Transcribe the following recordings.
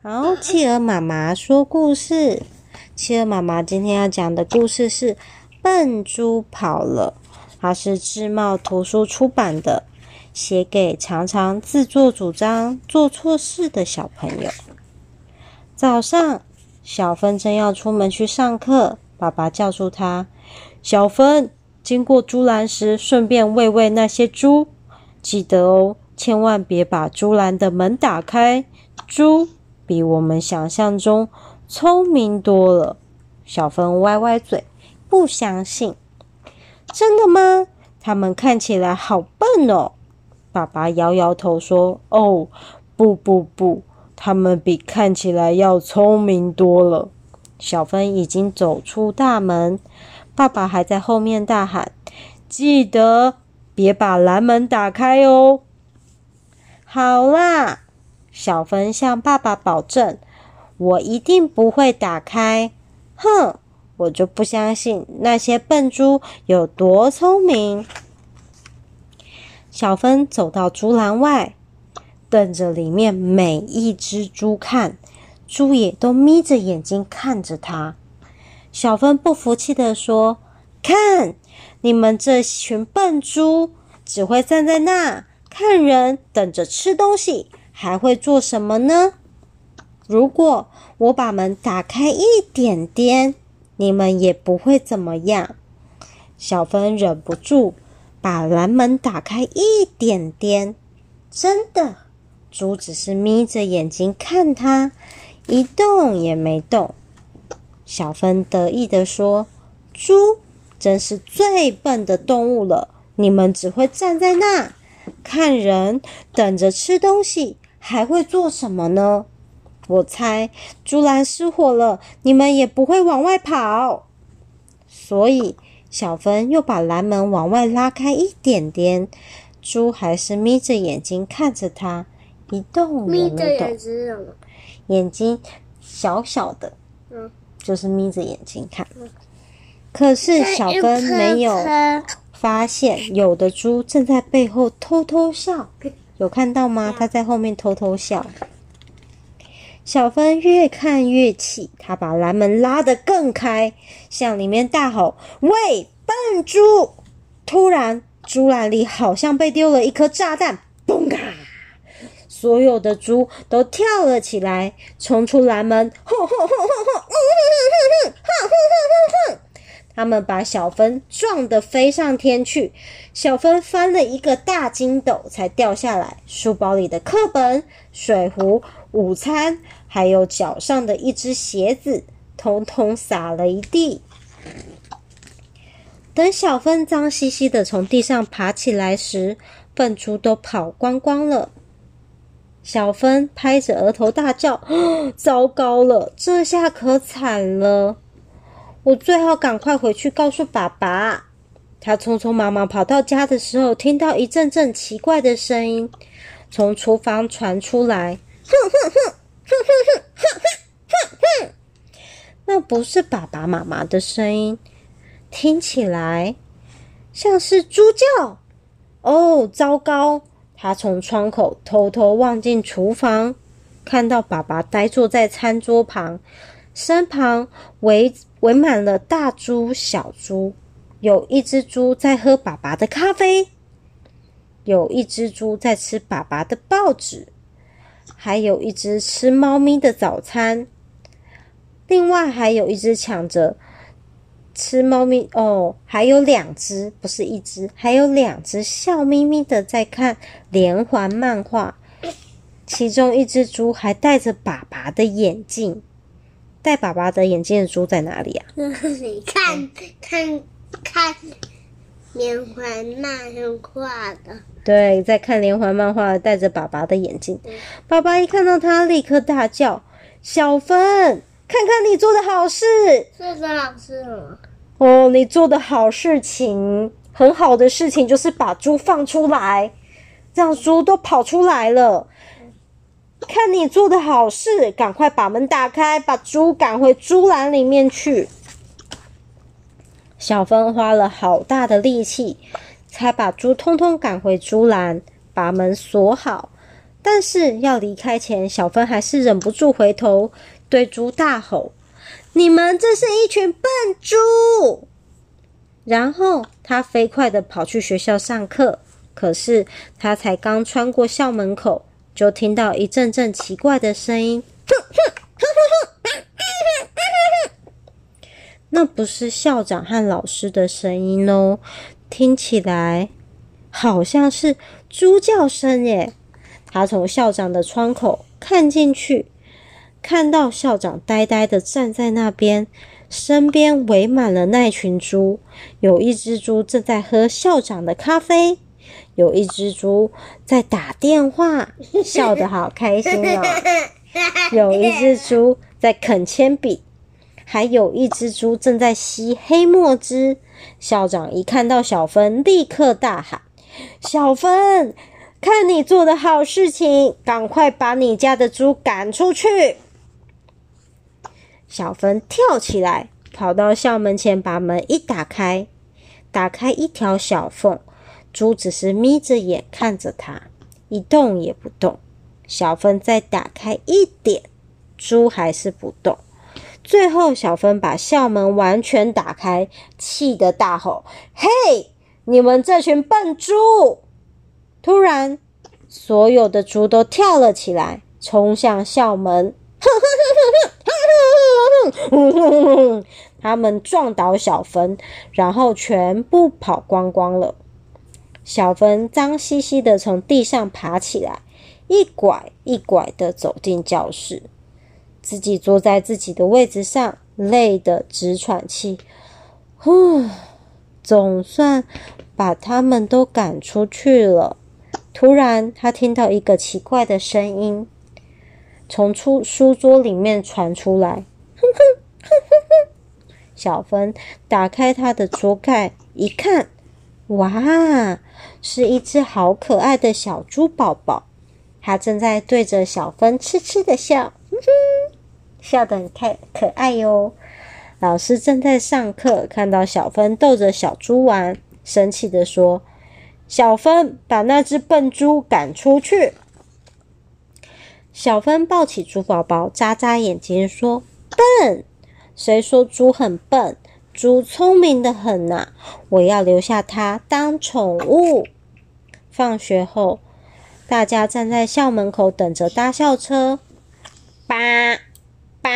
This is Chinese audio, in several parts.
好，企鹅妈妈说故事。企鹅妈妈今天要讲的故事是《笨猪跑了》，它是智茂图书出版的，写给常常自作主张、做错事的小朋友。早上，小芬正要出门去上课，爸爸叫住他：“小芬，经过猪栏时，顺便喂喂那些猪，记得哦，千万别把猪栏的门打开。”猪。比我们想象中聪明多了。小芬歪歪嘴，不相信。真的吗？他们看起来好笨哦。爸爸摇摇头说：“哦，不不不，他们比看起来要聪明多了。”小芬已经走出大门，爸爸还在后面大喊：“记得别把蓝门打开哦。”好啦。小芬向爸爸保证：“我一定不会打开。”哼，我就不相信那些笨猪有多聪明。小芬走到猪栏外，瞪着里面每一只猪看，猪也都眯着眼睛看着他。小芬不服气地说：“看，你们这群笨猪，只会站在那看人，等着吃东西。”还会做什么呢？如果我把门打开一点点，你们也不会怎么样。小芬忍不住把蓝门打开一点点，真的，猪只是眯着眼睛看他，一动也没动。小芬得意地说：“猪真是最笨的动物了，你们只会站在那看人，等着吃东西。”还会做什么呢？我猜猪栏失火了，你们也不会往外跑。所以小芬又把栏门往外拉开一点点，猪还是眯着眼睛看着他，一动也没动。眯着眼睛什么？眼睛小小的，嗯，就是眯着眼睛看。可是小芬没有发现，有的猪正在背后偷偷笑。有看到吗？他在后面偷偷笑。小芬越看越气，他把栏门拉得更开，向里面大吼：“喂，笨猪！”突然，猪栏里好像被丢了一颗炸弹，嘣嘎！所有的猪都跳了起来，冲出栏门，吼吼吼吼吼，嗯哼哼哼哼，哼哼哼哼哼。他们把小芬撞得飞上天去，小芬翻了一个大筋斗才掉下来。书包里的课本、水壶、午餐，还有脚上的一只鞋子，统统洒了一地。等小芬脏兮兮的从地上爬起来时，笨猪都跑光光了。小芬拍着额头大叫：“糟糕了，这下可惨了！”我最好赶快回去告诉爸爸。他匆匆忙忙跑到家的时候，听到一阵阵奇怪的声音从厨房传出来。哼哼哼哼哼哼哼哼，那不是爸爸妈妈的声音，听起来像是猪叫。哦，糟糕！他从窗口偷偷望进厨房，看到爸爸呆坐在餐桌旁。身旁围围满了大猪、小猪，有一只猪在喝爸爸的咖啡，有一只猪在吃爸爸的报纸，还有一只吃猫咪的早餐。另外还有一只抢着吃猫咪哦，还有两只，不是一只，还有两只笑眯眯的在看连环漫画。其中一只猪还戴着爸爸的眼镜。戴爸爸的眼镜的猪在哪里呀、啊？你 看，看，看连环漫画的。对，在看连环漫画，戴着爸爸的眼镜。嗯、爸爸一看到他，立刻大叫：“小芬，看看你做的好事！做的好事吗？哦，你做的好事情，很好的事情就是把猪放出来，让猪都跑出来了。”看你做的好事，赶快把门打开，把猪赶回猪栏里面去。小芬花了好大的力气，才把猪通通赶回猪栏，把门锁好。但是要离开前，小芬还是忍不住回头对猪大吼：“你们这是一群笨猪！”然后他飞快的跑去学校上课。可是他才刚穿过校门口，就听到一阵阵奇怪的声音。那不是校长和老师的声音哦，听起来好像是猪叫声耶。他从校长的窗口看进去，看到校长呆呆的站在那边，身边围满了那群猪，有一只猪正在喝校长的咖啡，有一只猪在打电话，笑得好开心哦。有一只猪在啃铅笔。还有一只猪正在吸黑墨汁。校长一看到小芬，立刻大喊：“小芬，看你做的好事情，赶快把你家的猪赶出去！”小芬跳起来，跑到校门前，把门一打开，打开一条小缝。猪只是眯着眼看着他，一动也不动。小芬再打开一点，猪还是不动。最后，小芬把校门完全打开，气得大吼：“嘿，你们这群笨猪！”突然，所有的猪都跳了起来，冲向校门。他们撞倒小芬，然后全部跑光光了。小芬脏兮兮的从地上爬起来，一拐一拐的走进教室。自己坐在自己的位置上，累得直喘气。呼，总算把他们都赶出去了。突然，他听到一个奇怪的声音从出书桌里面传出来。哼哼哼哼哼。小芬打开他的桌盖一看，哇，是一只好可爱的小猪宝宝，它正在对着小芬痴痴的笑。哼哼。笑得很可可爱哟。老师正在上课，看到小芬逗着小猪玩，生气的说：“小芬，把那只笨猪赶出去。”小芬抱起猪宝宝，眨眨眼睛说：“笨？谁说猪很笨？猪聪明得很呐！我要留下它当宠物。”放学后，大家站在校门口等着搭校车。叭。叭！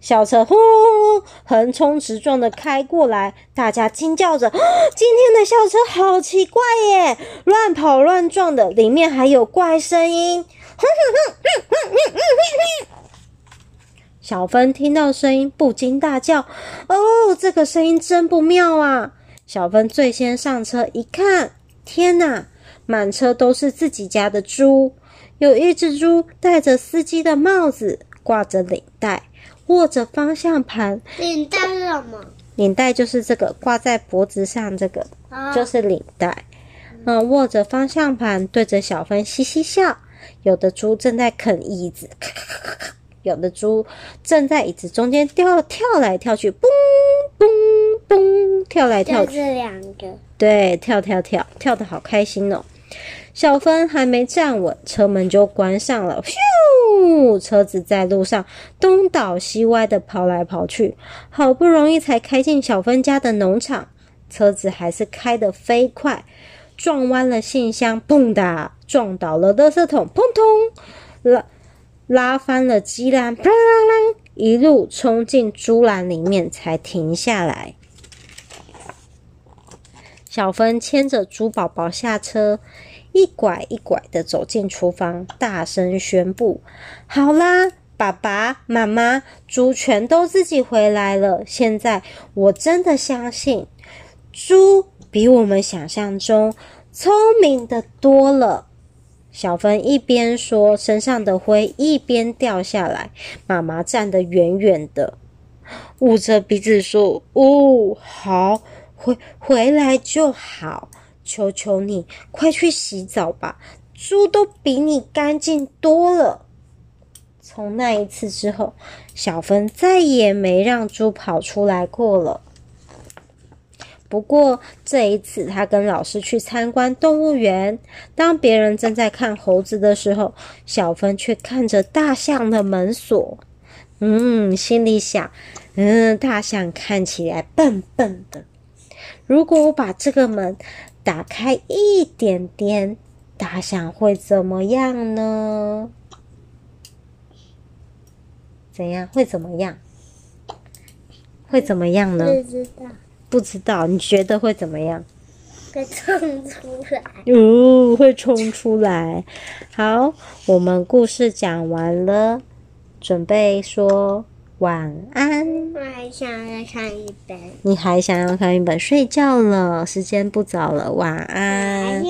校车呼呼呼横冲直撞的开过来，大家惊叫着：“今天的校车好奇怪耶，乱跑乱撞的，里面还有怪声音。”哼哼哼哼哼哼哼哼！小芬听到声音不禁大叫：“哦，这个声音真不妙啊！”小芬最先上车，一看，天哪，满车都是自己家的猪，有一只猪戴着司机的帽子。挂着领带，握着方向盘。领带是什么？领带就是这个挂在脖子上，这个、啊、就是领带。嗯，握着方向盘，对着小芬嘻嘻笑。有的猪正在啃椅子，咔咔咔咔咔，有的猪正在椅子中间跳跳来跳去，嘣嘣嘣，跳来跳去。这两个。对，跳跳跳，跳的好开心哦。小芬还没站稳，车门就关上了。咻！车子在路上东倒西歪的跑来跑去，好不容易才开进小芬家的农场。车子还是开得飞快，撞弯了信箱，砰的撞倒了垃圾桶，砰通拉拉翻了鸡栏，啪啦啦，一路冲进猪栏里面才停下来。小芬牵着猪宝宝下车。一拐一拐的走进厨房，大声宣布：“好啦，爸爸妈妈，猪全都自己回来了。现在我真的相信，猪比我们想象中聪明的多了。”小芬一边说，身上的灰一边掉下来。妈妈站得远远的，捂着鼻子说：“哦，好，回回来就好。”求求你，快去洗澡吧！猪都比你干净多了。从那一次之后，小芬再也没让猪跑出来过了。不过这一次，他跟老师去参观动物园，当别人正在看猴子的时候，小芬却看着大象的门锁。嗯，心里想，嗯，大象看起来笨笨的。如果我把这个门打开一点点，大象会怎么样呢？怎样？会怎么样？会怎么样呢？不知道。不知道。你觉得会怎么样？会冲出来。哦，会冲出来。好，我们故事讲完了。准备说晚安。我还想要看一本。你还想要看一本？睡觉了，时间不早了。晚安。